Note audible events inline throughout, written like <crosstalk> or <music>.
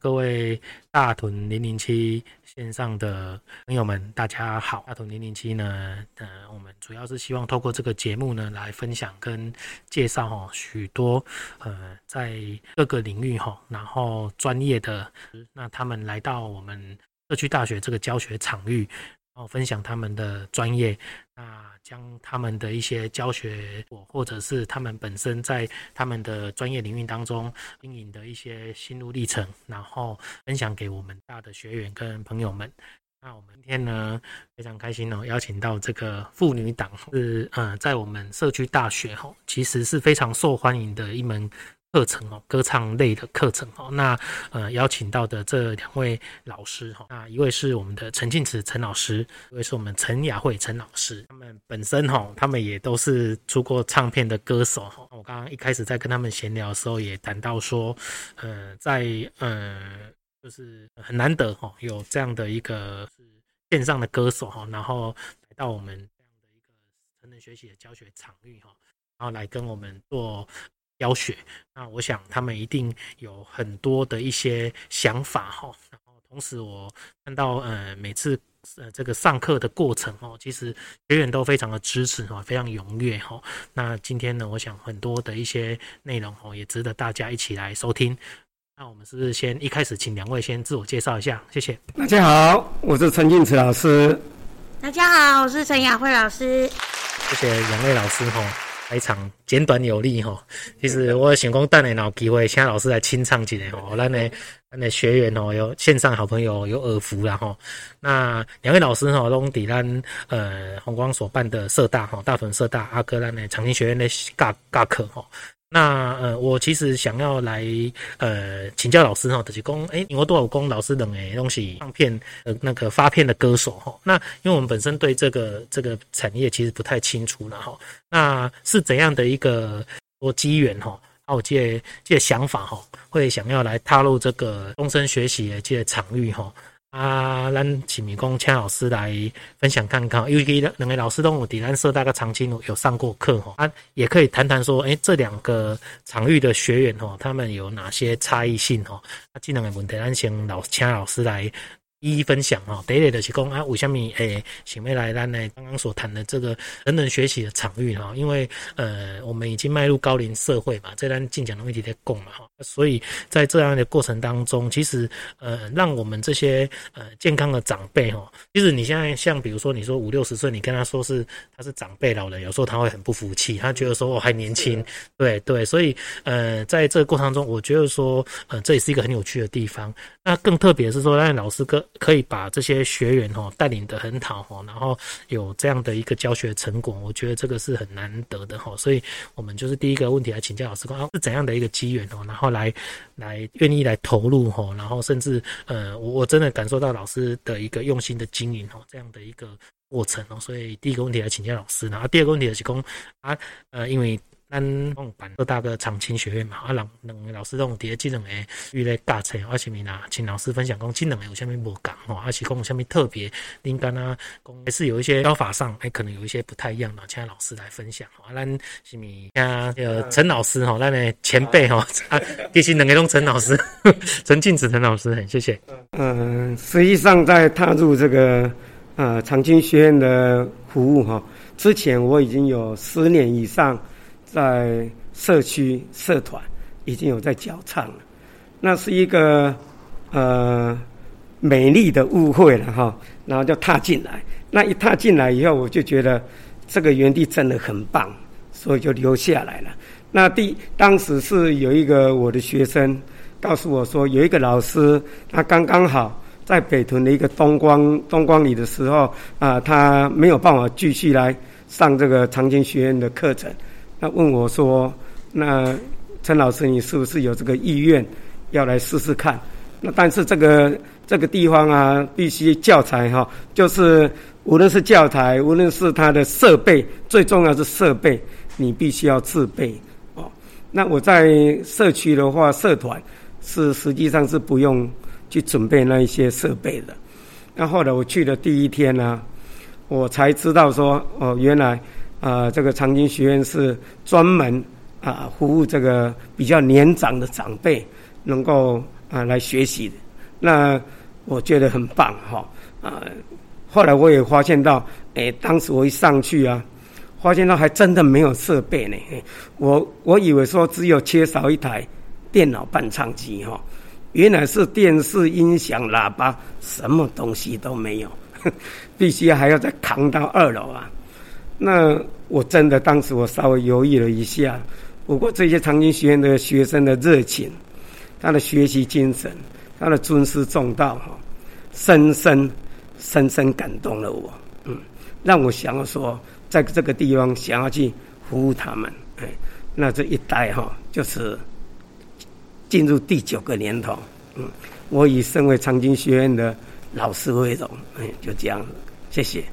各位大屯零零七线上的朋友们，大家好。大屯零零七呢，呃，我们主要是希望透过这个节目呢，来分享跟介绍哈许多呃在各个领域哈，然后专业的那他们来到我们社区大学这个教学场域。然后分享他们的专业，那将他们的一些教学，或者是他们本身在他们的专业领域当中经营的一些心路历程，然后分享给我们大的学员跟朋友们。那我们今天呢，非常开心哦，邀请到这个妇女党是呃，在我们社区大学吼，其实是非常受欢迎的一门。课程哦，歌唱类的课程哦，那呃邀请到的这两位老师哈，那一位是我们的陈静慈陈老师，一位是我们陈雅慧陈老师。他们本身哈，他们也都是出过唱片的歌手哈。我刚刚一开始在跟他们闲聊的时候，也谈到说，呃，在呃就是很难得哈，有这样的一个线上的歌手哈，然后来到我们这样的一个成人学习的教学场域哈，然后来跟我们做。教学，那我想他们一定有很多的一些想法哈。然后同时我看到呃每次呃这个上课的过程哦，其实学员都非常的支持哈，非常踊跃哈。那今天呢，我想很多的一些内容哦，也值得大家一起来收听。那我们是不是先一开始请两位先自我介绍一下？谢谢。大家好，我是陈静慈老师。大家好，我是陈雅慧老师。谢谢两位老师哈。开场简短有力哈，其实我想讲等下有机会请老师来清唱一下吼，咱的咱的学员哦，有线上好朋友有耳福啦吼。那两位老师哈，拢伫咱呃红光所办的社大哈，大屯社大阿哥咱的长青学院的教教课哈。那呃，我其实想要来呃请教老师哈，就是讲，诶，因为多少公老师等诶东西唱片呃那个发片的歌手哈。那因为我们本身对这个这个产业其实不太清楚了哈。那是怎样的一个多机缘哈？还有这这想法哈，会想要来踏入这个终身学习的这个场域哈。啊，咱请米公请老师来分享看看，因为两个老师都有在咱社大概长期有上过课哈，啊，也可以谈谈说，诶、这两个场域的学员哈，他们有哪些差异性哈？啊，这两个问题，咱先老请老师来。一一分享哈，第一类的是讲啊，为什么诶，想要来咱呢？刚刚所谈的这个人人学习的场域哈，因为呃，我们已经迈入高龄社会嘛，这单进讲的问题在供嘛哈，所以在这样的过程当中，其实呃，让我们这些呃健康的长辈哈，其实你现在像比如说你说五六十岁，你跟他说是他是长辈老人，有时候他会很不服气，他觉得说我还年轻，对对，所以呃，在这个过程当中，我觉得说呃，这也是一个很有趣的地方。那更特别是说，让老师哥可以把这些学员哈带领得很好哈，然后有这样的一个教学成果，我觉得这个是很难得的哈。所以我们就是第一个问题来请教老师说，是怎样的一个机缘哦，然后来来愿意来投入哈，然后甚至呃，我我真的感受到老师的一个用心的经营哈，这样的一个过程哦。所以第一个问题来请教老师，然后第二个问题就是说啊呃，因为。咱共办各大个长青学院嘛，啊，两两个老师都有伫这两个与咧教册，而且咪啦，请老师分享讲，这两个有啥物无共吼，而且讲有啥物特别，应该呢，讲还是有一些教法上，还可能有一些不太一样的，请老师来分享。啊，咱是咪啊，呃，陈老师吼，咱的前辈吼，啊，其实两个拢陈老师，<laughs> 陈静子陈老师，很谢谢。嗯，实际上在踏入这个呃长青学院的服务哈，之前我已经有十年以上。在社区社团已经有在教唱了，那是一个呃美丽的误会了哈，然后就踏进来，那一踏进来以后，我就觉得这个园地真的很棒，所以就留下来了。那第当时是有一个我的学生告诉我说，有一个老师他刚刚好在北屯的一个东光东光里的时候啊、他没有办法继续来上这个长青学院的课程。他问我说：“那陈老师，你是不是有这个意愿要来试试看？那但是这个这个地方啊，必须教材哈，就是无论是教材，无论是它的设备，最重要是设备，你必须要自备哦。那我在社区的话，社团是实际上是不用去准备那一些设备的。那后来我去的第一天呢、我才知道说，哦，原来。”啊、呃，这个长青学院是专门啊、服务这个比较年长的长辈，能够啊来学习的，那我觉得很棒哈啊。后来我也发现到，哎，当时我一上去啊，发现到还真的没有设备呢。我我以为说只有缺少一台电脑伴唱机哈，原来是电视、音响、喇叭，什么东西都没有，<laughs> 必须还要再扛到二楼啊。那我真的当时我稍微犹豫了一下，不过这些长青学院的学生的热情，他的学习精神，他的尊师重道哈，深深深深感动了我，嗯，让我想要说，在这个地方想要去服务他们，哎，那这一待哈，就是进入第九个年头，嗯，我以身为长青学院的老师为荣，哎，就这样，谢谢。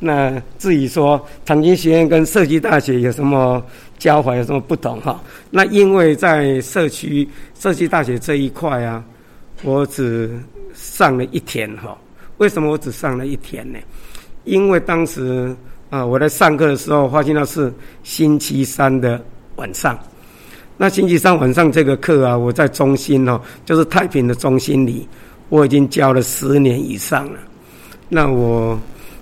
那至于说长青学院跟社区大学有什么交环，有什么不同哈？那因为在社区社区大学这一块啊，我只上了一天哈。为什么我只上了一天呢？因为当时啊，我在上课的时候发现到是星期三的晚上。那星期三晚上这个课啊，我在中心哦，就是太平的中心里，我已经教了十年以上了。那我。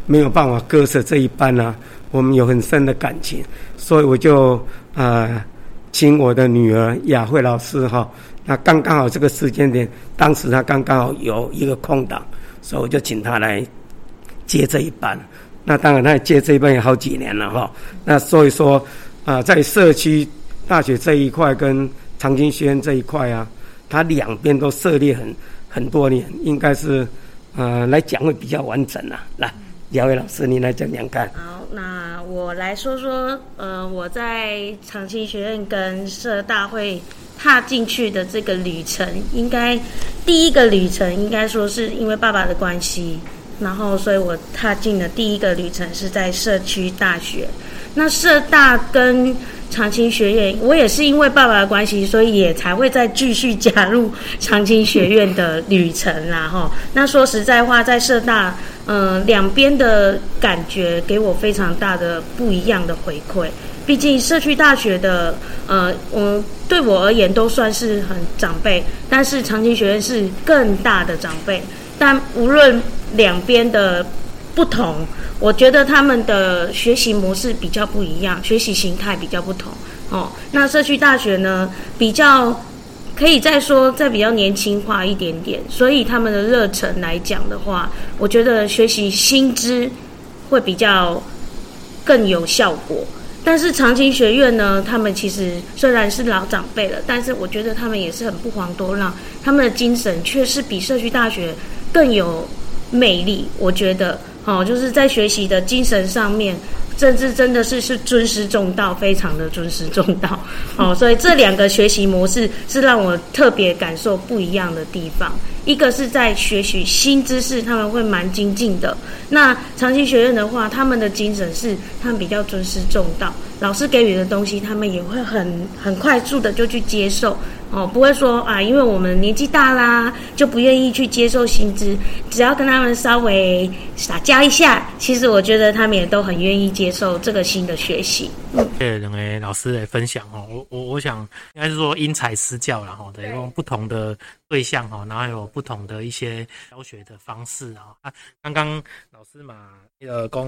没有办法割舍这一班啊，我们有很深的感情，所以我就啊、呃，请我的女儿雅慧老师哈，那刚刚好这个时间点，当时她刚刚好有一个空档，所以我就请她来接这一班。那当然，她也接这一班也好几年了哈。那所以说啊、在社区大学这一块跟长青学院这一块啊，它两边都设立很很多年，应该是呃来讲会比较完整啊，来。姚伟老师，你来讲讲看。好，那我来说说，呃，我在长青学院跟社大会踏进去的这个旅程，应该第一个旅程应该说是因为爸爸的关系，然后所以我踏进的第一个旅程是在社区大学。那社大跟长青学院，我也是因为爸爸的关系，所以也才会再继续加入长青学院的旅程啦。哈，那说实在话，在社大，嗯、呃，两边的感觉给我非常大的不一样的回馈。毕竟社区大学的，呃，我对我而言都算是很长辈，但是长青学院是更大的长辈。但无论两边的不同。我觉得他们的学习模式比较不一样，学习形态比较不同哦。那社区大学呢，比较可以再说再比较年轻化一点点，所以他们的热忱来讲的话，我觉得学习新知会比较更有效果。但是长青学院呢，他们其实虽然是老长辈了，但是我觉得他们也是很不遑多让，他们的精神却是比社区大学更有魅力。我觉得。哦，就是在学习的精神上面，甚至真的是是尊师重道，非常的尊师重道。哦，所以这两个学习模式是让我特别感受不一样的地方。一个是在学习新知识，他们会蛮精进的。那长青学院的话，他们的精神是他们比较尊师重道，老师给予的东西，他们也会很很快速的就去接受。哦，不会说啊，因为我们年纪大啦，就不愿意去接受新知。只要跟他们稍微撒娇一下，其实我觉得他们也都很愿意接受这个新的学习。嗯，谢谢两位老师的分享哦。我我我想应该是说因材施教然后对，用不同的对象哈，然后有不同的一些教学的方式啊。啊，刚刚老师嘛。那个讲，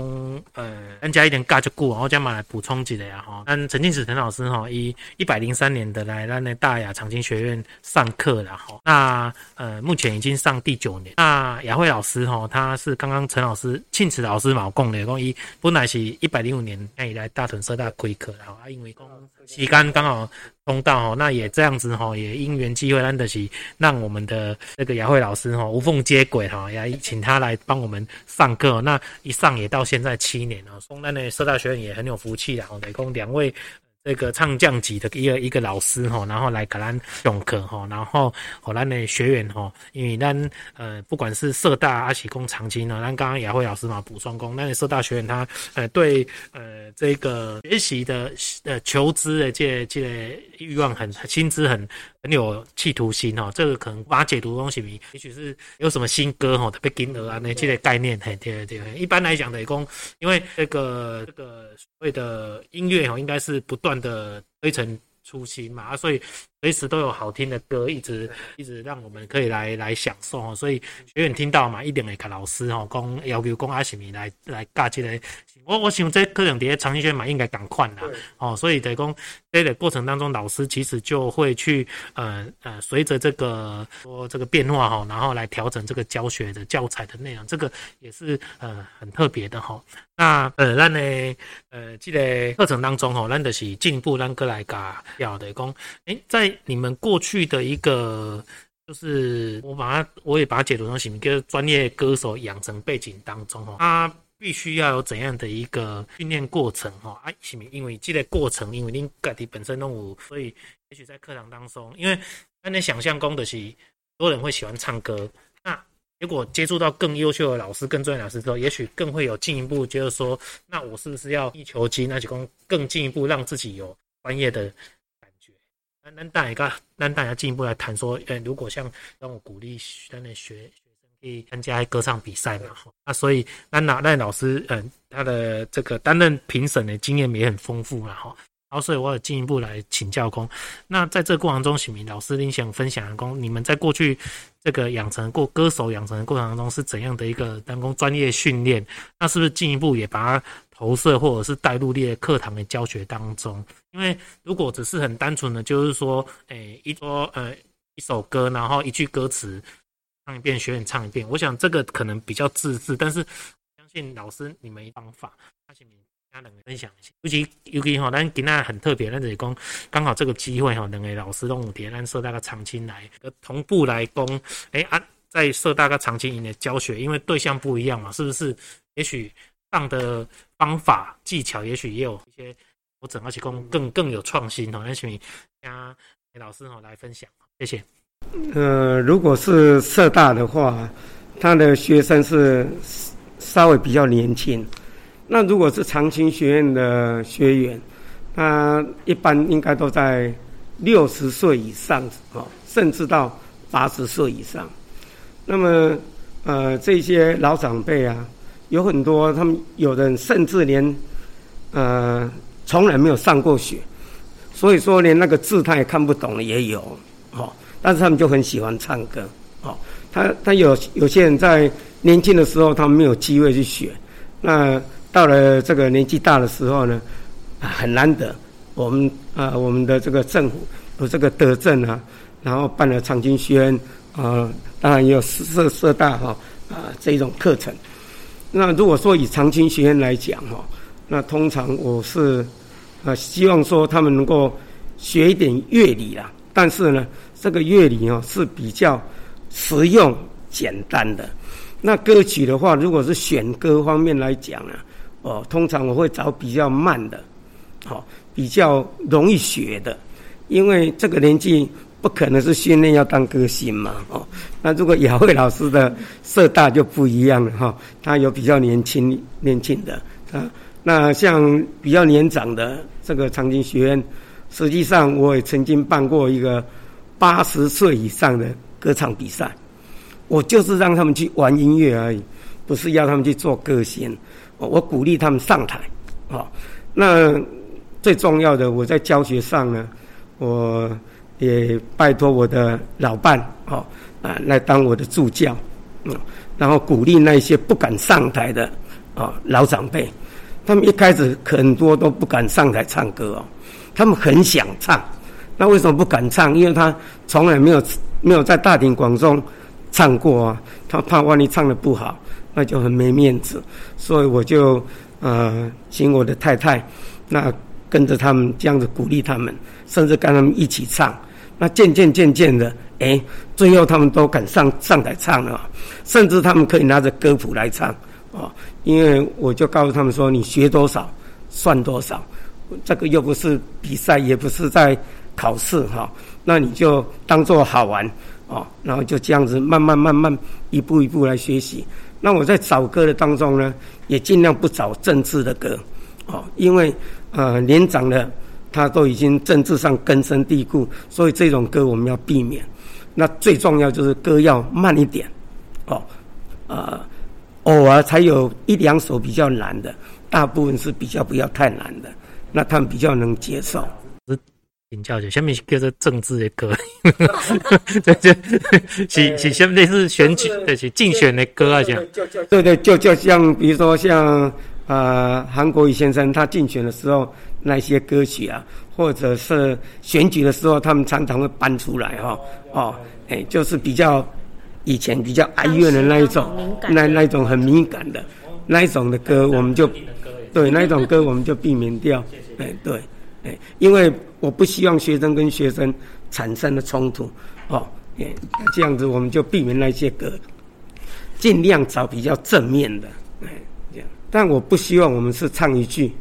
呃，咱加一点尬就过，然后再嘛来补充几个呀哈。但陈静子陈老师哈，以一百零三年的来咱的大雅长青学院上课了哈。那呃，目前已经上第九年。那雅慧老师哈，他是刚刚陈老师庆慈老师嘛讲的，讲伊本来是一百零五年那以来大屯社大开课，然后啊，因为讲时间刚好。通道哦，那也这样子哈，也因缘机会，让得起让我们的那个雅慧老师哈无缝接轨哈，也请他来帮我们上课。那一上也到现在七年了，松丹的社大学院也很有福气啦，来供两位。那个唱将级的一个一个老师哈，然后来给咱上课哈，然后和咱的学员哈，因为咱呃不管是社大阿喜工长青呢，咱刚刚雅慧老师嘛补双工，那社大学员他呃对呃这个学习的呃求知的这这个欲望很薪资很很有企图心哈，这个可能把它解读的东西，也许是有什么新歌哈，特别金额啊那这类概念嘿，对对对，一般来讲的讲，因为这个这个所谓的音乐哈，应该是不断。的推陈出新嘛，所以随时都有好听的歌，一直一直让我们可以来来享受哦。所以学员听到嘛，一定会跟老师吼讲，要求讲阿什么来来教这个。我我想这可能在长期学院嘛，应该赶快啦。哦，所以在讲在这个过程当中，老师其实就会去呃呃，随着这个说这个变化哈，然后来调整这个教学的教材的内容，这个也是呃很特别的哈。那呃，咱呢呃，这个课程当中吼，咱就是进一步咱过来讲要的讲，诶，在你们过去的一个，就是我把它我也把它解读成什么，就是专业歌手养成背景当中哈，他。必须要有怎样的一个训练过程哈？啊，是因为这个过程，因为您个体本身都有，所以也许在课堂当中，因为那你想象功的是，多人会喜欢唱歌，那结果接触到更优秀的老师、更专业老师之后，也许更会有进一步，就是说，那我是不是要一求精，那就更更进一步让自己有专业的？那那大家，那大家进一步来谈说，呃，如果像让我鼓励在那学学生。可以参加歌唱比赛嘛？哈那所以那那那老师，嗯，他的这个担任评审的经验也很丰富了哈。然后所以我有进一步来请教公。那在这个过程中，许明老师，您想分享公，你们在过去这个养成过歌手养成的过程当中是怎样的一个当工专业训练？那是不是进一步也把它投射或者是带入列课堂的教学当中？因为如果只是很单纯的，就是说，诶，一说呃一首歌，然后一句歌词。唱一遍，学员唱一遍。我想这个可能比较自制，但是相信老师你们方法，那请你家人分享一下。尤其尤其哈，咱今天很特别，咱就是讲刚好这个机会哈，两位老师都有点，咱设大个长青来同步来讲，哎啊，在社大个长青营的教学，因为对象不一样嘛，是不是？也许上的方法技巧，也许也有一些我整，而且更更更有创新哦。那请你家老师哦来分享，谢谢。呃，如果是社大的话，他的学生是稍微比较年轻。那如果是长青学院的学员，他一般应该都在六十岁以上，哦，甚至到八十岁以上。那么，呃，这些老长辈啊，有很多，他们有的人甚至连呃从来没有上过学，所以说连那个字他也看不懂的也有，哦。但是他们就很喜欢唱歌，哦，他他有有些人在年轻的时候他们没有机会去学，那到了这个年纪大的时候呢，啊，很难得，我们啊我们的这个政府有这个德政啊，然后办了长青学院啊，当然也有社社大哈啊这一种课程。那如果说以长青学院来讲哈，那通常我是啊希望说他们能够学一点乐理啦，但是呢。这个乐理哦是比较实用简单的。那歌曲的话，如果是选歌方面来讲呢，哦，通常我会找比较慢的，哦，比较容易学的。因为这个年纪不可能是训练要当歌星嘛，哦。那如果雅慧老师的社大就不一样了哈，他有比较年轻年轻的啊。那像比较年长的这个长青学院，实际上我也曾经办过一个。八十岁以上的歌唱比赛，我就是让他们去玩音乐而已，不是要他们去做歌星。我鼓励他们上台，啊，那最重要的，我在教学上呢，我也拜托我的老伴，哦啊，来当我的助教，嗯，然后鼓励那些不敢上台的啊老长辈，他们一开始很多都不敢上台唱歌哦，他们很想唱。那为什么不敢唱？因为他从来没有没有在大庭广众唱过啊，他怕万一唱的不好，那就很没面子。所以我就呃请我的太太，那跟着他们这样子鼓励他们，甚至跟他们一起唱。那渐渐渐渐的，哎，最后他们都敢上上台唱了，甚至他们可以拿着歌谱来唱啊。因为我就告诉他们说：“你学多少算多少，这个又不是比赛，也不是在。”考试哈，那你就当做好玩哦，然后就这样子慢慢慢慢一步一步来学习。那我在找歌的当中呢，也尽量不找政治的歌哦，因为呃年长的他都已经政治上根深蒂固，所以这种歌我们要避免。那最重要就是歌要慢一点哦，呃，偶尔才有一两首比较难的，大部分是比较不要太难的，那他们比较能接受。请教一下，下面叫做政治的歌，这 <laughs> 这是是什么类似选举，对，是竞选的歌啊，讲。对对，就就像比如说像呃韩国瑜先生他竞选的时候那些歌曲啊，或者是选举的时候，他们常常会搬出来哈哦，哎，就是比较以前比较哀怨的那一种，那那一种很敏感的那一种的歌，我们就对那一种歌我们就避免掉，哎对。因为我不希望学生跟学生产生的冲突，哦，这样子我们就避免那些歌，尽量找比较正面的，哎，这样。但我不希望我们是唱一句，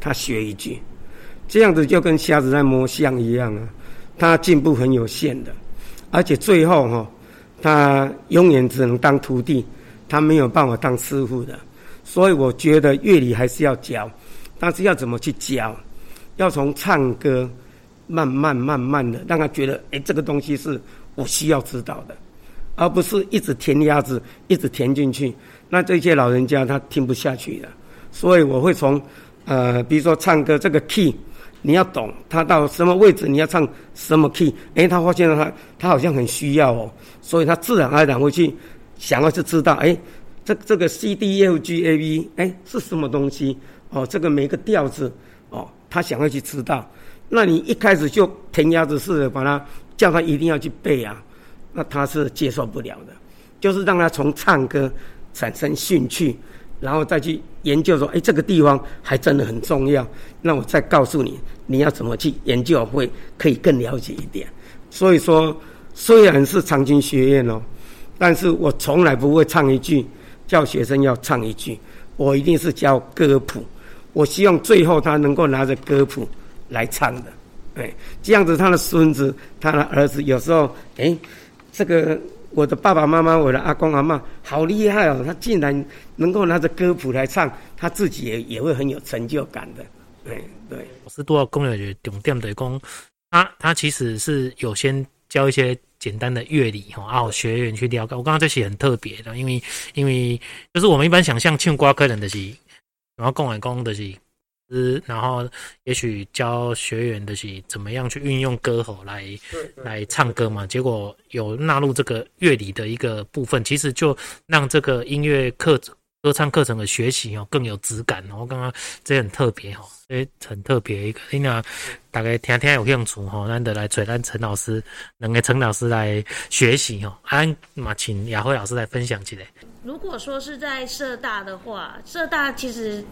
他学一句，这样子就跟瞎子在摸象一样啊，他进步很有限的，而且最后哈，他永远只能当徒弟，他没有办法当师傅的。所以我觉得乐理还是要教，但是要怎么去教？要从唱歌，慢慢慢慢的让他觉得，哎、这个东西是我需要知道的，而不是一直填鸭子，一直填进去。那这些老人家他听不下去的，所以我会从，呃，比如说唱歌这个 key，你要懂他到什么位置，你要唱什么 key。哎，他发现了他他好像很需要哦，所以他自然而然会去想要去知道，哎，这这个 C D F G A B，哎，是什么东西？哦，这个每个调子哦。他想要去知道，那你一开始就填鸭子似的把他叫他一定要去背啊，那他是接受不了的。就是让他从唱歌产生兴趣，然后再去研究说，哎，这个地方还真的很重要。那我再告诉你，你要怎么去研究会可以更了解一点。所以说，虽然是长青学院哦，但是我从来不会唱一句叫学生要唱一句，我一定是教歌谱。我希望最后他能够拿着歌谱来唱的，哎，这样子他的孙子、他的儿子有时候，哎，这个我的爸爸妈妈、我的阿公阿嬷好厉害哦，他竟然能够拿着歌谱来唱，他自己也也会很有成就感的，对对。我是多少公有就重点的工，他他其实是有先教一些简单的乐理哈，然后学员去了解。我刚刚这些很特别的，因为因为就是我们一般想象唱歌可能的是。然后共来共的是，然后也许教学员的是怎么样去运用歌喉来来唱歌嘛。结果有纳入这个乐理的一个部分，其实就让这个音乐课歌唱课程的学习哦更有质感。然后刚刚这很特别哈，这很特别一个。那大概听听有兴趣哈，难得来找咱陈老师，两个陈老师来学习哦。安嘛请雅慧老师来分享起来。如果说是在社大的话，社大其实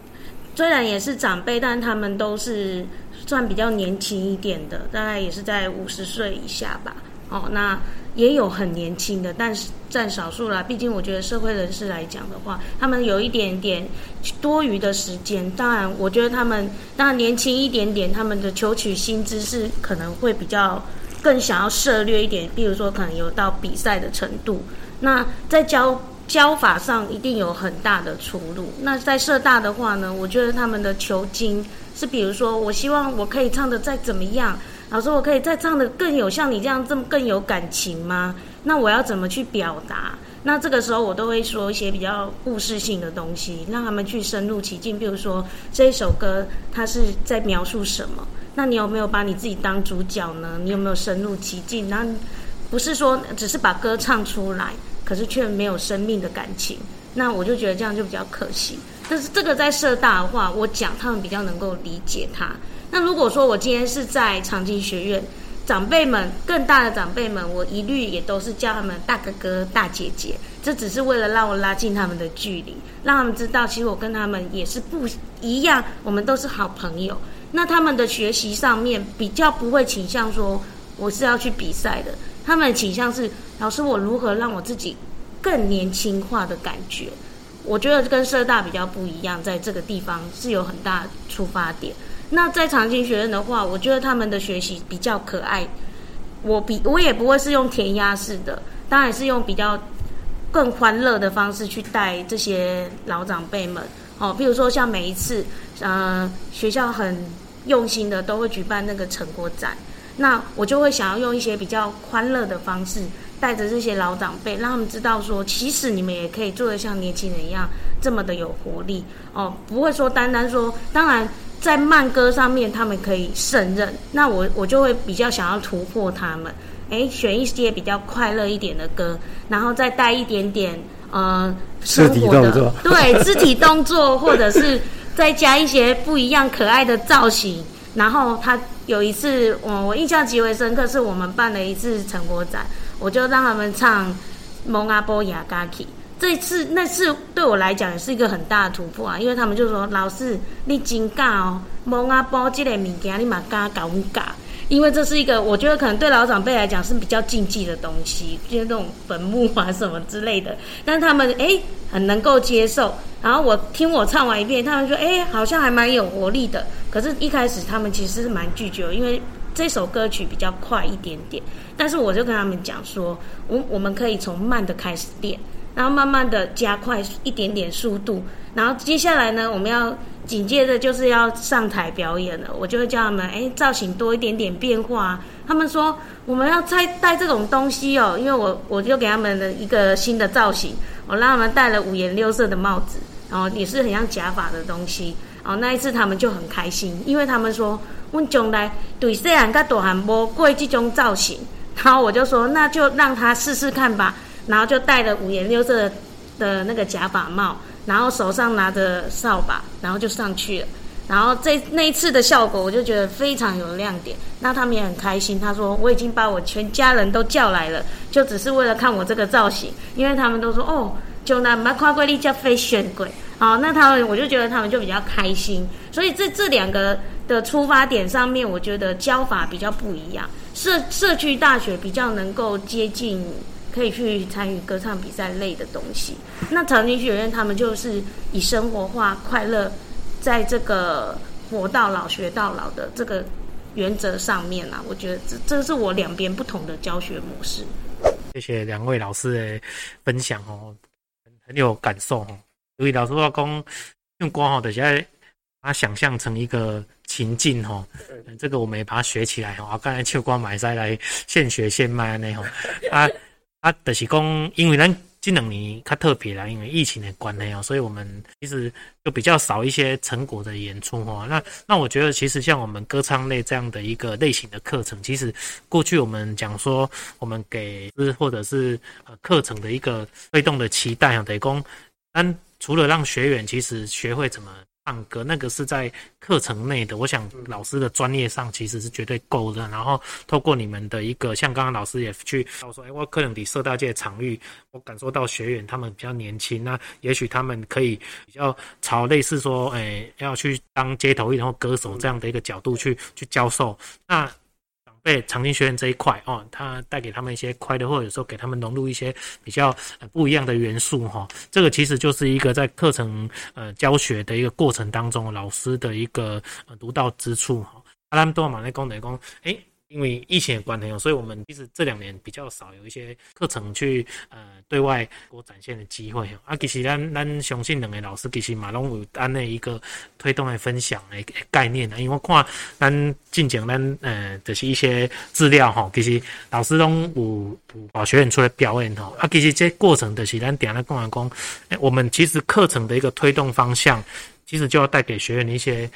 虽然也是长辈，但他们都是算比较年轻一点的，大概也是在五十岁以下吧。哦，那也有很年轻的，但是占少数啦。毕竟我觉得社会人士来讲的话，他们有一点点多余的时间。当然，我觉得他们当然年轻一点点，他们的求取薪资是可能会比较更想要涉猎一点。比如说，可能有到比赛的程度。那在教。教法上一定有很大的出入。那在社大的话呢，我觉得他们的求精是，比如说，我希望我可以唱得再怎么样，老师，我可以再唱得更有像你这样这么更有感情吗？那我要怎么去表达？那这个时候我都会说一些比较故事性的东西，让他们去深入其境。比如说这一首歌它是在描述什么？那你有没有把你自己当主角呢？你有没有深入其境？那不是说只是把歌唱出来。可是却没有生命的感情，那我就觉得这样就比较可惜。但是这个在社大的话，我讲他们比较能够理解他。那如果说我今天是在长青学院，长辈们更大的长辈们，我一律也都是叫他们大哥哥、大姐姐，这只是为了让我拉近他们的距离，让他们知道其实我跟他们也是不一样，我们都是好朋友。那他们的学习上面比较不会倾向说我是要去比赛的。他们的倾向是，老师，我如何让我自己更年轻化的感觉？我觉得跟社大比较不一样，在这个地方是有很大出发点。那在长青学院的话，我觉得他们的学习比较可爱。我比我也不会是用填鸭式的，当然是用比较更欢乐的方式去带这些老长辈们。哦，譬如说像每一次，呃，学校很用心的都会举办那个成果展。那我就会想要用一些比较欢乐的方式，带着这些老长辈，让他们知道说，其实你们也可以做得像年轻人一样这么的有活力哦，不会说单单说，当然在慢歌上面他们可以胜任，那我我就会比较想要突破他们，诶，选一些比较快乐一点的歌，然后再带一点点呃生活的，对，肢体动作，或者是再加一些不一样可爱的造型。然后他有一次，我我印象极为深刻，是我们办了一次成果展，我就让他们唱《蒙阿波雅嘎奇》。这次那次对我来讲也是一个很大的突破啊，因为他们就说：“老师，你真敢哦，蒙阿波这个物件你嘛敢搞唔嘎？因为这是一个我觉得可能对老长辈来讲是比较禁忌的东西，就是那种坟墓啊什么之类的。但他们哎很能够接受。然后我听我唱完一遍，他们说：哎，好像还蛮有活力的。可是，一开始他们其实是蛮拒绝，因为这首歌曲比较快一点点。但是我就跟他们讲说，我我们可以从慢的开始练。然后慢慢的加快一点点速度，然后接下来呢，我们要紧接着就是要上台表演了。我就会叫他们，哎，造型多一点点变化。他们说我们要再带这种东西哦，因为我我就给他们的一个新的造型，我让他们戴了五颜六色的帽子，然后也是很像假发的东西。然后那一次他们就很开心，因为他们说我将来对细汉跟大汉无过这种造型。然后我就说那就让他试试看吧。然后就戴了五颜六色的那个假发帽，然后手上拿着扫把，然后就上去了。然后这那一次的效果，我就觉得非常有亮点。那他们也很开心，他说我已经把我全家人都叫来了，就只是为了看我这个造型，因为他们都说哦，就那马跨贵丽叫飞旋鬼。好，那他们我就觉得他们就比较开心。所以这这两个的出发点上面，我觉得教法比较不一样。社社区大学比较能够接近。可以去参与歌唱比赛类的东西。那长青学院他们就是以生活化、快乐，在这个活到老学到老的这个原则上面啊，我觉得这这是我两边不同的教学模式。谢谢两位老师的分享哦，很很有感受哦。有位老师话讲用光好的现在把它想象成一个情境哈，这个我们也把它学起来哈。刚才秋光买菜来现学现卖那哈啊。啊，就是讲，因为咱这两年较特别啦，因为疫情的关系哦，所以我们其实就比较少一些成果的演出哦。那那我觉得，其实像我们歌唱类这样的一个类型的课程，其实过去我们讲说，我们给是或者是呃课程的一个推动的期待啊，等于讲，但除了让学员其实学会怎么。唱歌那个是在课程内的，我想老师的专业上其实是绝对够的。然后透过你们的一个，像刚刚老师也去说，哎，我可能比社大界场域，我感受到学员他们比较年轻，那也许他们可以比较朝类似说，哎，要去当街头艺人或歌手这样的一个角度去去教授。那对长青学院这一块哦，他带给他们一些快乐，或者说给他们融入一些比较不一样的元素哈。这个其实就是一个在课程呃教学的一个过程当中，老师的一个独到之处哈。阿兰多马内功能功，诶。因为疫情的关系，所以我们其实这两年比较少有一些课程去呃对外国展现的机会。啊，其实咱咱相信两个老师其实马龙有安那一个推动的分享的概念啊。因为我看咱进讲咱呃就是一些资料哈，其实老师都有有把学员出来表演哈。啊，其实这过程就是咱点了讲完讲，我们其实课程的一个推动方向，其实就要带给学员一些。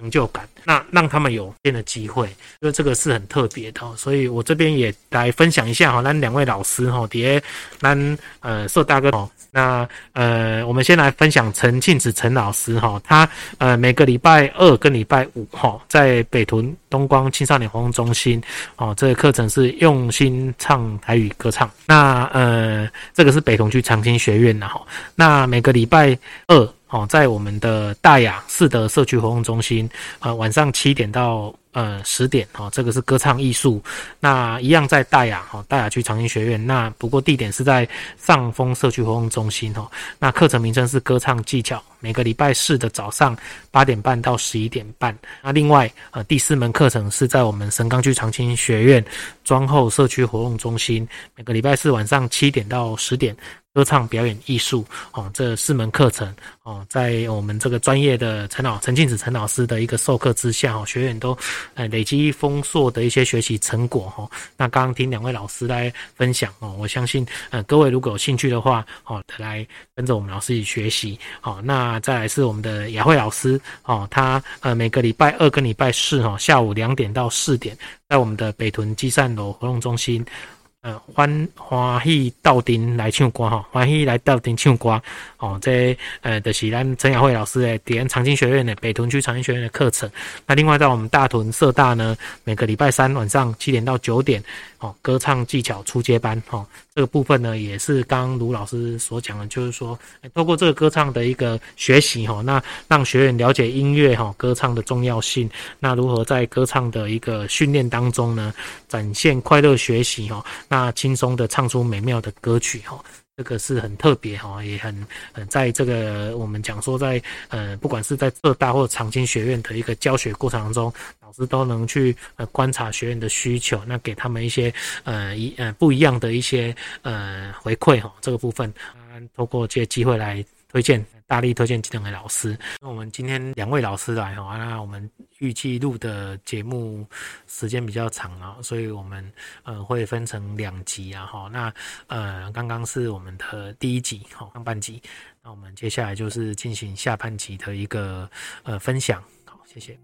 成就感，那让他们有变的机会，因为这个是很特别的，所以我这边也来分享一下哈，那两位老师哈，底下那呃硕大哥哦，那呃我们先来分享陈庆子陈老师哈，他呃每个礼拜二跟礼拜五哈，在北屯东光青少年活动中心哦，这个课程是用心唱台语歌唱，那呃这个是北屯区长青学院的哈，那每个礼拜二。哦，在我们的大雅四德社区活动中心，呃，晚上七点到呃十点，哦，这个是歌唱艺术，那一样在大雅，哈，大雅区长青学院，那不过地点是在上峰社区活动中心，哦，那课程名称是歌唱技巧，每个礼拜四的早上八点半到十一点半，那另外，呃，第四门课程是在我们神冈区长青学院庄后社区活动中心，每个礼拜四晚上七点到十点。歌唱表演艺术哦，这四门课程哦，在我们这个专业的陈老陈静子陈老师的一个授课之下，哦，学员都呃累积丰硕的一些学习成果哈。那刚刚听两位老师来分享哦，我相信呃各位如果有兴趣的话哦，来跟着我们老师一起学习哦。那再来是我们的雅慧老师哦，他呃每个礼拜二跟礼拜四哦下午两点到四点，在我们的北屯积善楼活动中心。呃，欢欢喜到庭来唱歌哈，欢喜来到庭唱歌哦。这呃，就是咱陈雅慧老师的点长青学院的北屯区长青学院的课程。那另外在我们大屯社大呢，每个礼拜三晚上七点到九点哦，歌唱技巧初阶班哦。这个部分呢，也是刚卢老师所讲的，就是说，透过这个歌唱的一个学习哈，那让学员了解音乐哈，歌唱的重要性。那如何在歌唱的一个训练当中呢，展现快乐学习哈？那轻松的唱出美妙的歌曲哈，这个是很特别哈，也很很在这个我们讲说在呃，不管是在浙大或长青学院的一个教学过程当中，老师都能去呃观察学院的需求，那给他们一些呃一呃不一样的一些呃回馈哈，这个部分，通过这些机会来推荐。大力推荐这两位老师。那我们今天两位老师来哈，那我们预计录的节目时间比较长啊，所以我们呃会分成两集啊哈。那呃刚刚是我们的第一集哈，上半集。那我们接下来就是进行下半集的一个呃分享。好，谢谢。